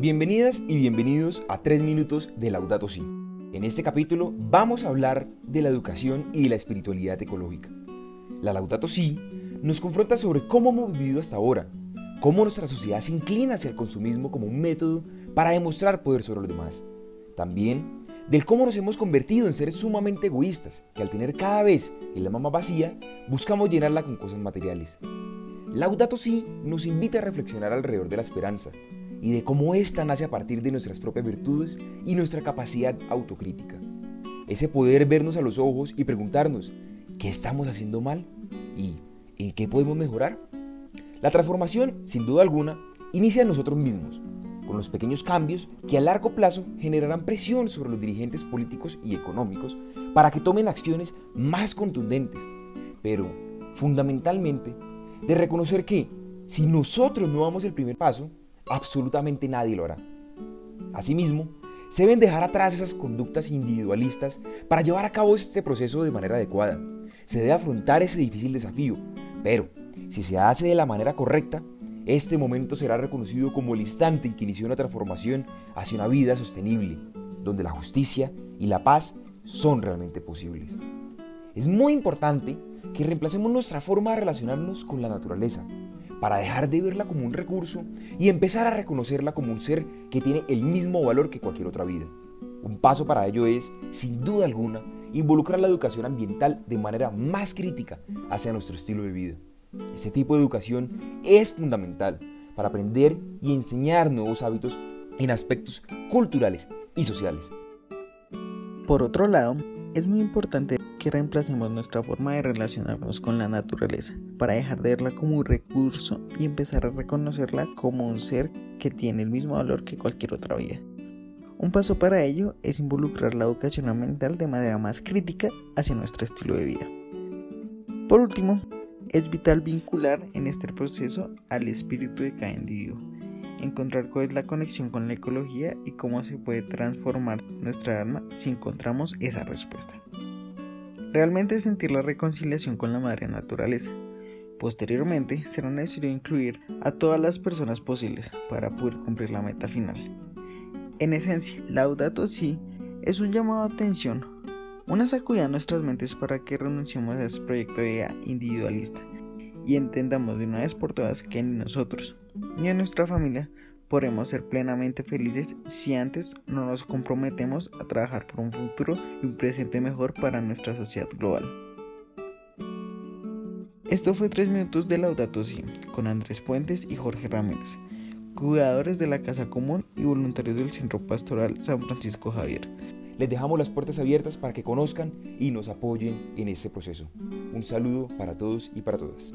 Bienvenidas y bienvenidos a 3 minutos de Laudato Si. En este capítulo vamos a hablar de la educación y de la espiritualidad ecológica. La Laudato Si nos confronta sobre cómo hemos vivido hasta ahora, cómo nuestra sociedad se inclina hacia el consumismo como un método para demostrar poder sobre los demás. También del cómo nos hemos convertido en seres sumamente egoístas, que al tener cada vez el alma más vacía, buscamos llenarla con cosas materiales. Laudato Si nos invita a reflexionar alrededor de la esperanza y de cómo ésta nace a partir de nuestras propias virtudes y nuestra capacidad autocrítica. Ese poder vernos a los ojos y preguntarnos, ¿qué estamos haciendo mal? ¿Y en qué podemos mejorar? La transformación, sin duda alguna, inicia en nosotros mismos, con los pequeños cambios que a largo plazo generarán presión sobre los dirigentes políticos y económicos para que tomen acciones más contundentes, pero fundamentalmente de reconocer que si nosotros no damos el primer paso, absolutamente nadie lo hará. Asimismo, se deben dejar atrás esas conductas individualistas para llevar a cabo este proceso de manera adecuada. Se debe afrontar ese difícil desafío, pero si se hace de la manera correcta, este momento será reconocido como el instante en que inició una transformación hacia una vida sostenible, donde la justicia y la paz son realmente posibles. Es muy importante que reemplacemos nuestra forma de relacionarnos con la naturaleza, para dejar de verla como un recurso y empezar a reconocerla como un ser que tiene el mismo valor que cualquier otra vida. Un paso para ello es, sin duda alguna, involucrar la educación ambiental de manera más crítica hacia nuestro estilo de vida. Este tipo de educación es fundamental para aprender y enseñar nuevos hábitos en aspectos culturales y sociales. Por otro lado, es muy importante que reemplacemos nuestra forma de relacionarnos con la naturaleza para dejar de verla como un recurso y empezar a reconocerla como un ser que tiene el mismo valor que cualquier otra vida. Un paso para ello es involucrar la educación ambiental de manera más crítica hacia nuestro estilo de vida. Por último, es vital vincular en este proceso al espíritu de cada individuo, encontrar cuál es la conexión con la ecología y cómo se puede transformar nuestra alma si encontramos esa respuesta. Realmente sentir la reconciliación con la madre naturaleza. Posteriormente será necesario incluir a todas las personas posibles para poder cumplir la meta final. En esencia, Laudato Si es un llamado a atención, una sacudida a nuestras mentes para que renunciemos a ese proyecto de individualista y entendamos de una vez por todas que ni nosotros ni en nuestra familia podremos ser plenamente felices si antes no nos comprometemos a trabajar por un futuro y un presente mejor para nuestra sociedad global. Esto fue 3 minutos de Laudato Si con Andrés Puentes y Jorge Ramírez, cuidadores de la Casa Común y voluntarios del Centro Pastoral San Francisco Javier. Les dejamos las puertas abiertas para que conozcan y nos apoyen en este proceso. Un saludo para todos y para todas.